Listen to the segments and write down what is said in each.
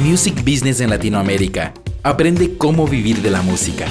Music Business en Latinoamérica. Aprende cómo vivir de la música.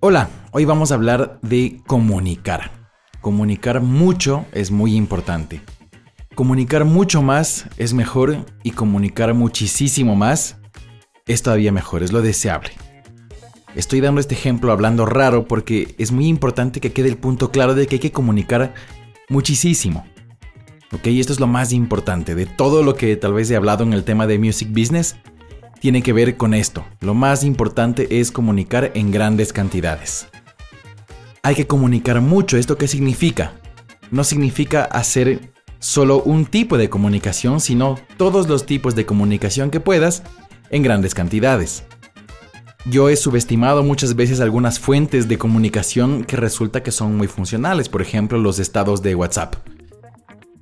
Hola, hoy vamos a hablar de comunicar. Comunicar mucho es muy importante. Comunicar mucho más es mejor y comunicar muchísimo más es todavía mejor, es lo deseable. Estoy dando este ejemplo hablando raro porque es muy importante que quede el punto claro de que hay que comunicar muchísimo. Ok, esto es lo más importante de todo lo que tal vez he hablado en el tema de music business. Tiene que ver con esto. Lo más importante es comunicar en grandes cantidades. Hay que comunicar mucho. ¿Esto qué significa? No significa hacer solo un tipo de comunicación, sino todos los tipos de comunicación que puedas en grandes cantidades. Yo he subestimado muchas veces algunas fuentes de comunicación que resulta que son muy funcionales, por ejemplo los estados de WhatsApp.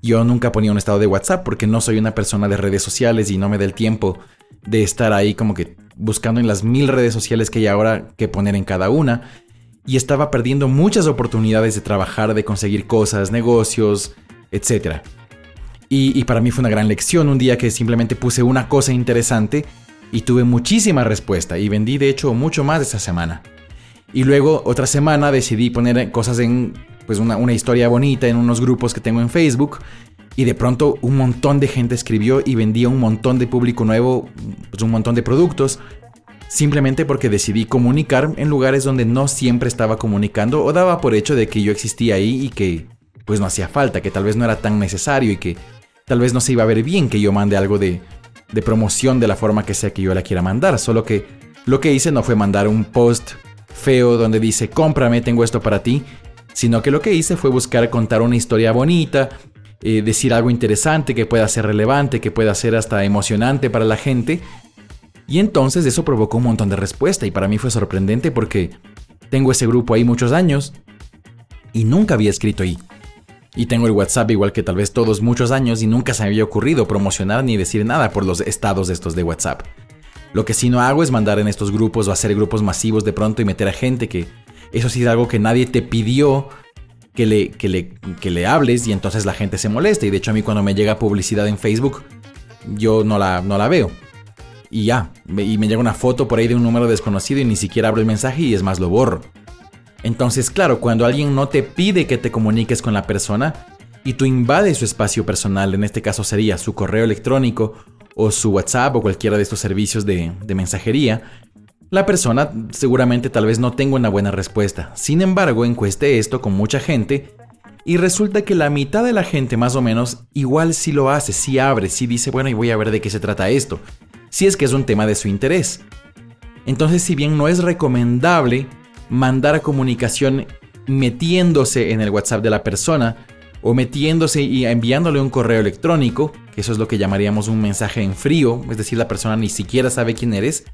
Yo nunca ponía un estado de WhatsApp porque no soy una persona de redes sociales y no me da el tiempo de estar ahí como que buscando en las mil redes sociales que hay ahora que poner en cada una. Y estaba perdiendo muchas oportunidades de trabajar, de conseguir cosas, negocios, etc. Y, y para mí fue una gran lección un día que simplemente puse una cosa interesante y tuve muchísima respuesta y vendí de hecho mucho más esa semana. Y luego otra semana decidí poner cosas en pues una, una historia bonita en unos grupos que tengo en Facebook y de pronto un montón de gente escribió y vendía un montón de público nuevo, pues un montón de productos, simplemente porque decidí comunicar en lugares donde no siempre estaba comunicando o daba por hecho de que yo existía ahí y que pues no hacía falta, que tal vez no era tan necesario y que tal vez no se iba a ver bien que yo mande algo de, de promoción de la forma que sea que yo la quiera mandar, solo que lo que hice no fue mandar un post feo donde dice cómprame, tengo esto para ti, sino que lo que hice fue buscar contar una historia bonita, eh, decir algo interesante que pueda ser relevante, que pueda ser hasta emocionante para la gente. Y entonces eso provocó un montón de respuesta y para mí fue sorprendente porque tengo ese grupo ahí muchos años y nunca había escrito ahí. Y tengo el WhatsApp igual que tal vez todos muchos años y nunca se me había ocurrido promocionar ni decir nada por los estados estos de WhatsApp. Lo que sí no hago es mandar en estos grupos o hacer grupos masivos de pronto y meter a gente que eso sí es algo que nadie te pidió que le, que le, que le hables y entonces la gente se molesta. Y de hecho a mí cuando me llega publicidad en Facebook, yo no la, no la veo. Y ya, y me llega una foto por ahí de un número desconocido y ni siquiera abro el mensaje y es más lo borro. Entonces, claro, cuando alguien no te pide que te comuniques con la persona y tú invades su espacio personal, en este caso sería su correo electrónico o su WhatsApp o cualquiera de estos servicios de, de mensajería, la persona seguramente tal vez no tenga una buena respuesta. Sin embargo, encueste esto con mucha gente y resulta que la mitad de la gente más o menos igual sí lo hace, sí abre, sí dice, bueno, y voy a ver de qué se trata esto, si es que es un tema de su interés. Entonces, si bien no es recomendable mandar comunicación metiéndose en el WhatsApp de la persona o metiéndose y enviándole un correo electrónico, que eso es lo que llamaríamos un mensaje en frío, es decir, la persona ni siquiera sabe quién eres,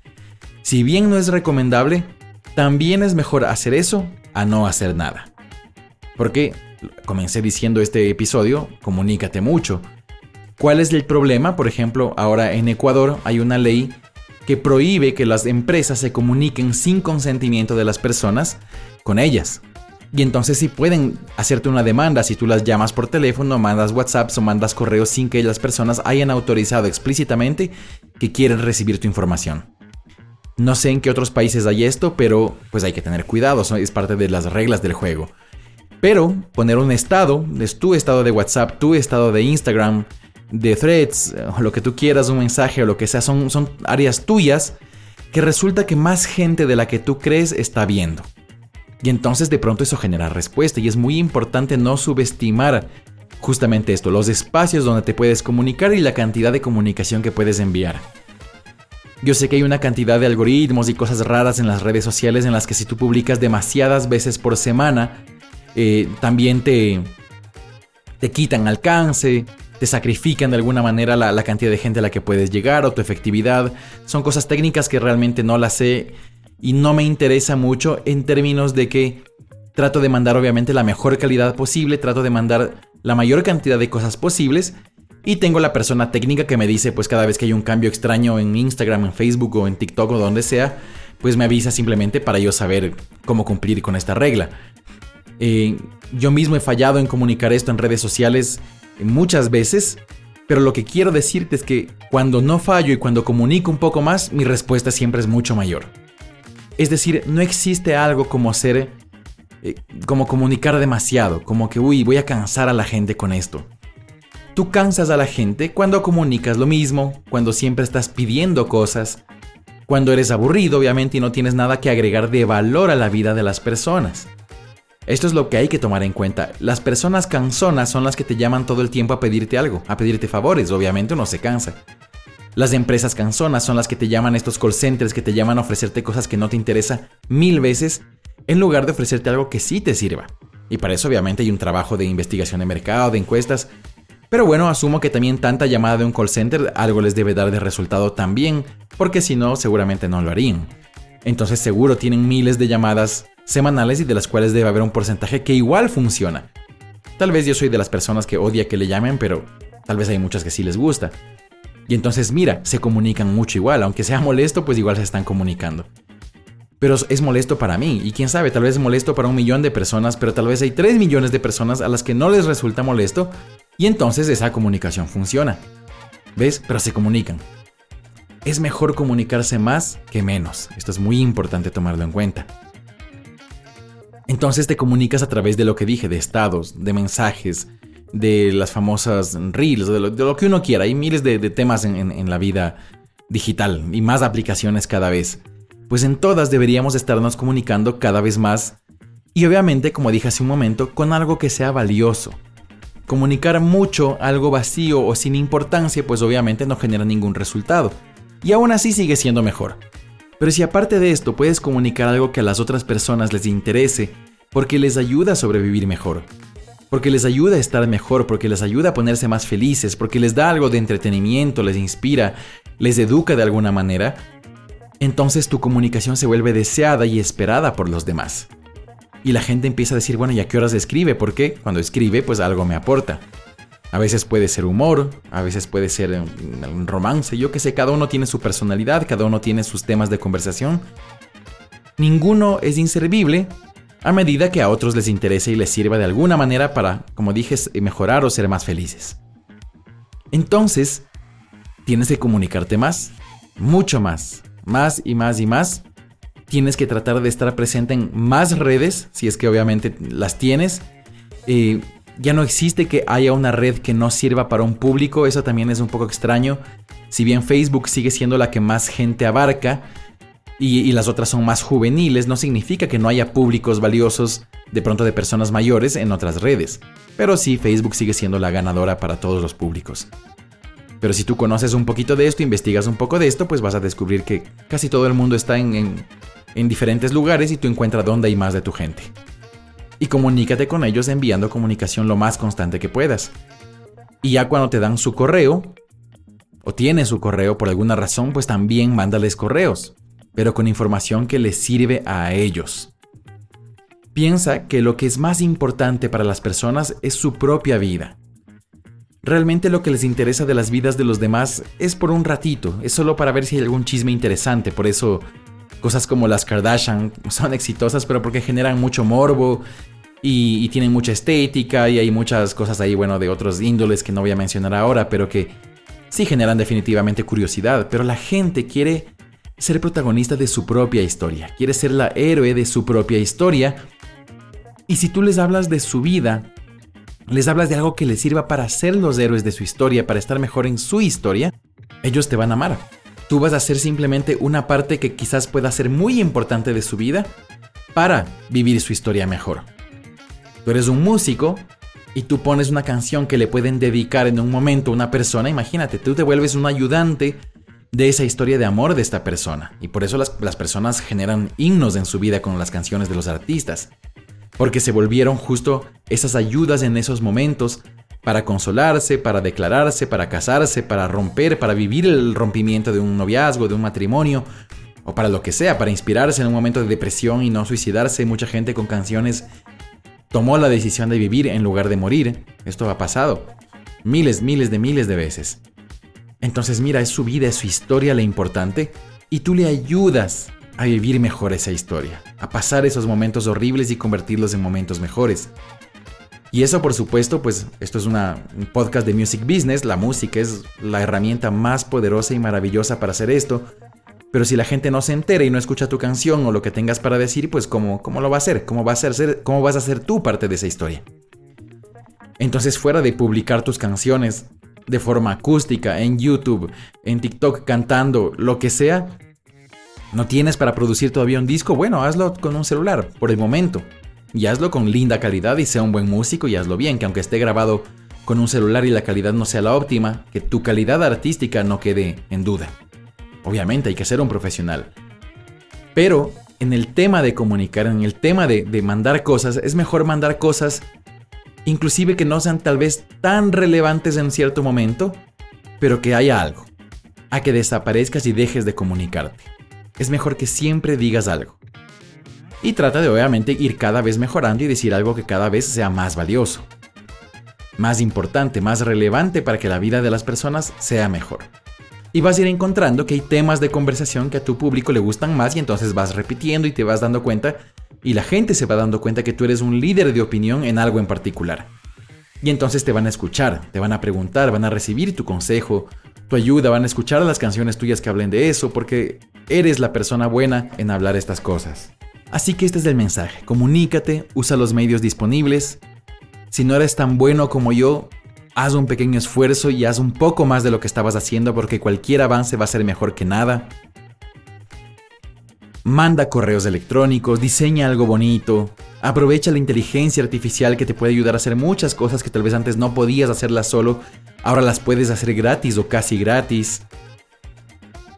si bien no es recomendable, también es mejor hacer eso a no hacer nada. Porque, comencé diciendo este episodio, comunícate mucho. ¿Cuál es el problema? Por ejemplo, ahora en Ecuador hay una ley que prohíbe que las empresas se comuniquen sin consentimiento de las personas con ellas. Y entonces si pueden hacerte una demanda si tú las llamas por teléfono, mandas WhatsApp o mandas correos sin que las personas hayan autorizado explícitamente que quieren recibir tu información. No sé en qué otros países hay esto, pero pues hay que tener cuidado, es parte de las reglas del juego. Pero poner un estado, es tu estado de WhatsApp, tu estado de Instagram, de threads, o lo que tú quieras, un mensaje o lo que sea, son, son áreas tuyas que resulta que más gente de la que tú crees está viendo. Y entonces de pronto eso genera respuesta y es muy importante no subestimar justamente esto, los espacios donde te puedes comunicar y la cantidad de comunicación que puedes enviar. Yo sé que hay una cantidad de algoritmos y cosas raras en las redes sociales en las que si tú publicas demasiadas veces por semana, eh, también te, te quitan alcance, te sacrifican de alguna manera la, la, cantidad de gente a la que puedes llegar o tu efectividad. Son cosas técnicas que realmente no las sé y no me interesa mucho en términos de que trato de mandar obviamente la mejor calidad posible, trato de mandar la mayor cantidad de cosas posibles y tengo la persona técnica que me dice, pues cada vez que hay un cambio extraño en Instagram, en Facebook o en TikTok o donde sea, pues me avisa simplemente para yo saber cómo cumplir con esta regla. Eh, yo mismo he fallado en comunicar esto en redes sociales muchas veces Pero lo que quiero decirte es que cuando no fallo y cuando comunico un poco más, mi respuesta siempre es mucho mayor. Es decir, no existe algo como ser, eh, como comunicar demasiado, como que, uy, voy a cansar a la gente con esto. Tú cansas a la gente cuando comunicas lo mismo, cuando siempre estás pidiendo cosas, cuando eres aburrido, obviamente, y no tienes nada que agregar de valor a la vida de las personas. Esto es lo que hay que tomar en cuenta. Las personas cansonas son las que te llaman todo el tiempo a pedirte algo, a pedirte favores, obviamente uno se cansa. Las empresas cansonas son las que te llaman estos call centers que te llaman a ofrecerte cosas que no te interesa mil veces en lugar de ofrecerte algo que sí te sirva. Y para eso obviamente hay un trabajo de investigación de mercado, de encuestas. Pero bueno, asumo que también tanta llamada de un call center algo les debe dar de resultado también, porque si no seguramente no lo harían. Entonces seguro tienen miles de llamadas semanales y de las cuales debe haber un porcentaje que igual funciona. Tal vez yo soy de las personas que odia que le llamen, pero tal vez hay muchas que sí les gusta. Y entonces mira, se comunican mucho igual, aunque sea molesto, pues igual se están comunicando. Pero es molesto para mí, y quién sabe, tal vez es molesto para un millón de personas, pero tal vez hay 3 millones de personas a las que no les resulta molesto, y entonces esa comunicación funciona. ¿Ves? Pero se comunican. Es mejor comunicarse más que menos. Esto es muy importante tomarlo en cuenta. Entonces te comunicas a través de lo que dije, de estados, de mensajes, de las famosas reels, de lo, que uno quiera. Hay miles de, temas en, la vida digital y más aplicaciones cada vez. Pues en todas deberíamos estarnos comunicando cada vez más y obviamente, como dije hace un momento, con algo que sea valioso. Comunicar mucho algo vacío o sin importancia pues obviamente no genera ningún resultado. Y aún así sigue siendo mejor. Pero si aparte de esto puedes comunicar algo que a las otras personas les interese, porque les ayuda a sobrevivir mejor, porque les ayuda a estar mejor, porque les ayuda a ponerse más felices, porque les da algo de entretenimiento, les inspira, les educa de alguna manera, entonces tu comunicación se vuelve deseada y esperada por los demás. Y la gente empieza a decir, bueno, ¿y a qué horas escribe? Porque cuando escribe, pues algo me aporta. A veces puede ser humor, a veces puede ser un romance, yo que sé, cada uno tiene su personalidad, cada uno tiene sus temas de conversación. Ninguno es inservible a medida que a otros les interese y les sirva de alguna manera para, como dije, mejorar o ser más felices. Entonces, tienes que comunicarte más, mucho más, más y más y más. Tienes que tratar de estar presente en más redes, si es que obviamente las tienes. Eh, ya no existe que haya una red que no sirva para un público, eso también es un poco extraño. Si bien Facebook sigue siendo la que más gente abarca y, las otras son más juveniles, no significa que no haya públicos valiosos de pronto de personas mayores en otras redes. Pero sí, Facebook sigue siendo la ganadora para todos los públicos. Pero si tú conoces un poquito de esto, investigas un poco de esto, pues vas a descubrir que casi todo el mundo está en, en diferentes lugares y tú encuentras dónde hay más de tu gente y comunícate con ellos enviando comunicación lo más constante que puedas. Y ya cuando te dan su correo, o tienes su correo por alguna razón, pues también mándales correos, pero con información que les sirve a ellos. Piensa que lo que es más importante para las personas es su propia vida. Realmente lo que les interesa de las vidas de los demás es por un ratito, es solo para ver si hay algún chisme interesante, por eso cosas como las Kardashian son exitosas, pero porque generan mucho morbo y, tienen mucha estética y hay muchas cosas ahí, bueno, de otros índoles que no voy a mencionar ahora, pero que sí generan definitivamente curiosidad. Pero la gente quiere ser protagonista de su propia historia, quiere ser la héroe de su propia historia. Y si tú les hablas de su vida, les hablas de algo que les sirva para ser los héroes de su historia, para estar mejor en su historia, ellos te van a amar. Tú vas a ser simplemente una parte que quizás pueda ser muy importante de su vida para vivir su historia mejor. Tú eres un músico y tú pones una canción que le pueden dedicar en un momento a una persona, imagínate, tú te vuelves un ayudante de esa historia de amor de esta persona. Y por eso las, las, personas generan himnos en su vida con las canciones de los artistas. Porque se volvieron justo esas ayudas en esos momentos para consolarse, para declararse, para casarse, para romper, para vivir el rompimiento de un noviazgo, de un matrimonio, o para lo que sea, para inspirarse en un momento de depresión y no suicidarse. Mucha gente con canciones tomó la decisión de vivir en lugar de morir. Esto ha pasado miles, miles de miles de veces. Entonces mira, es su vida, es su historia la importante, y tú le ayudas a vivir mejor esa historia, a pasar esos momentos horribles y convertirlos en momentos mejores. Y eso por supuesto, pues esto es una, un podcast de Music Business, la música es la herramienta más poderosa y maravillosa para hacer esto. Pero si la gente no se entera y no escucha tu canción o lo que tengas para decir, pues ¿cómo, cómo lo va a hacer? ¿Cómo, va a ser, ¿Cómo vas a hacer tú parte de esa historia? Entonces fuera de publicar tus canciones de forma acústica en YouTube, en TikTok cantando, lo que sea, ¿no tienes para producir todavía un disco? Bueno, hazlo con un celular, por el momento. Y hazlo con linda calidad y sea un buen músico y hazlo bien, que aunque esté grabado con un celular y la calidad no sea la óptima, que tu calidad artística no quede en duda. Obviamente hay que ser un profesional. Pero en el tema de comunicar, en el tema de, mandar cosas, es mejor mandar cosas inclusive que no sean tal vez tan relevantes en cierto momento, pero que haya algo, a que desaparezcas y dejes de comunicarte. Es mejor que siempre digas algo. Y trata de obviamente ir cada vez mejorando y decir algo que cada vez sea más valioso, más importante, más relevante para que la vida de las personas sea mejor. Y vas a ir encontrando que hay temas de conversación que a tu público le gustan más y entonces vas repitiendo y te vas dando cuenta y la gente se va dando cuenta que tú eres un líder de opinión en algo en particular. Y entonces te van a escuchar, te van a preguntar, van a recibir tu consejo, tu ayuda, van a escuchar las canciones tuyas que hablen de eso, porque eres la persona buena en hablar estas cosas. Así que este es el mensaje, comunícate, usa los medios disponibles. Si no eres tan bueno como yo, haz un pequeño esfuerzo y haz un poco más de lo que estabas haciendo porque cualquier avance va a ser mejor que nada manda correos electrónicos, diseña algo bonito, aprovecha la inteligencia artificial que te puede ayudar a hacer muchas cosas que tal vez antes no podías hacerlas solo, ahora las puedes hacer gratis o casi gratis.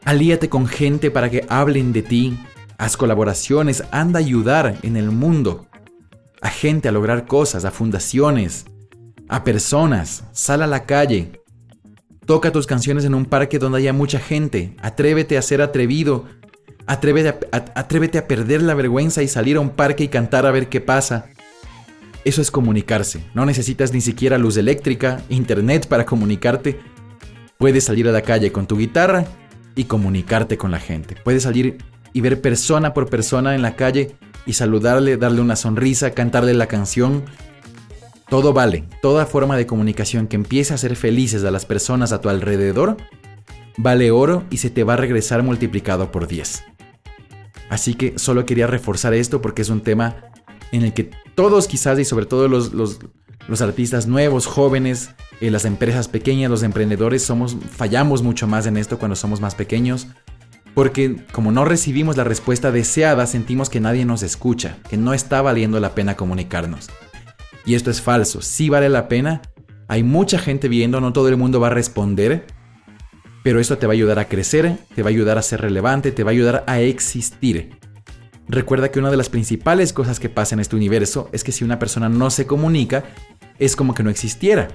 Alíate con gente para que hablen de ti, haz colaboraciones, anda a ayudar en el mundo, a gente a lograr cosas, a fundaciones, a personas, sal a la calle, toca tus canciones en un parque donde haya mucha gente, atrévete a ser atrevido, Atrévete a, perder la vergüenza y salir a un parque y cantar a ver qué pasa. Eso es comunicarse. No necesitas ni siquiera luz eléctrica, internet para comunicarte. Puedes salir a la calle con tu guitarra y comunicarte con la gente. Puedes salir y ver persona por persona en la calle y saludarle, darle una sonrisa, cantarle la canción. Todo vale. Toda forma de comunicación que empiece a hacer felices a las personas a tu alrededor vale oro y se te va a regresar multiplicado por 10. Así que solo quería reforzar esto porque es un tema en el que todos quizás y sobre todo los, los, artistas nuevos, jóvenes, eh, las empresas pequeñas, los emprendedores, somos, fallamos mucho más en esto cuando somos más pequeños. Porque como no recibimos la respuesta deseada, sentimos que nadie nos escucha, que no está valiendo la pena comunicarnos. Y esto es falso, sí vale la pena. Hay mucha gente viendo, no todo el mundo va a responder, pero esto te va a ayudar a crecer, te va a ayudar a ser relevante, te va a ayudar a existir. Recuerda que una de las principales cosas que pasa en este universo es que si una persona no se comunica, es como que no existiera.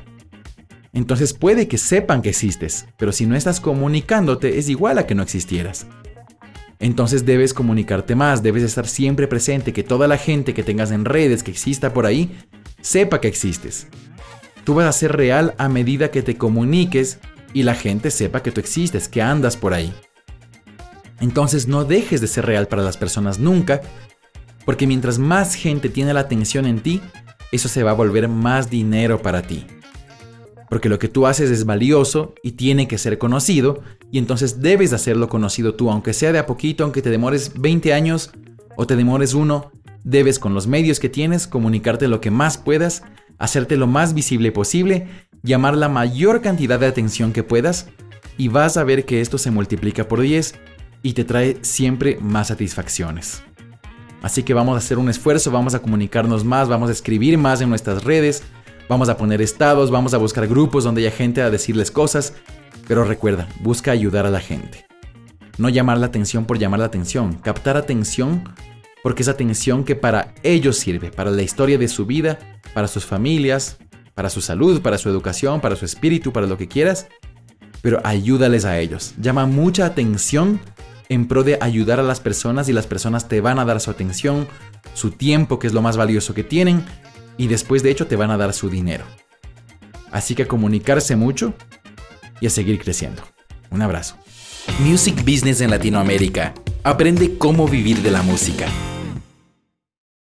Entonces puede que sepan que existes, pero si no estás comunicándote es igual a que no existieras. Entonces debes comunicarte más, debes estar siempre presente, que toda la gente que tengas en redes, que exista por ahí, sepa que existes. Tú vas a ser real a medida que te comuniques y la gente sepa que tú existes, que andas por ahí. Entonces no dejes de ser real para las personas nunca, porque mientras más gente tiene la atención en ti, eso se va a volver más dinero para ti. Porque lo que tú haces es valioso y tiene que ser conocido, y entonces debes hacerlo conocido tú, aunque sea de a poquito, aunque te demores 20 años o te demores uno, debes con los medios que tienes comunicarte lo que más puedas, hacerte lo más visible posible llamar la mayor cantidad de atención que puedas y vas a ver que esto se multiplica por 10 y te trae siempre más satisfacciones. Así que vamos a hacer un esfuerzo, vamos a comunicarnos más, vamos a escribir más en nuestras redes, vamos a poner estados, vamos a buscar grupos donde haya gente a decirles cosas, pero recuerda, busca ayudar a la gente. No llamar la atención por llamar la atención, captar atención porque es atención que para ellos sirve, para la historia de su vida, para sus familias, para su salud, para su educación, para su espíritu, para lo que quieras, pero ayúdales a ellos. Llama mucha atención en pro de ayudar a las personas y las personas te van a dar su atención, su tiempo, que es lo más valioso que tienen, y después de hecho te van a dar su dinero. Así que a comunicarse mucho y a seguir creciendo. Un abrazo. Music Business en Latinoamérica. Aprende cómo vivir de la música.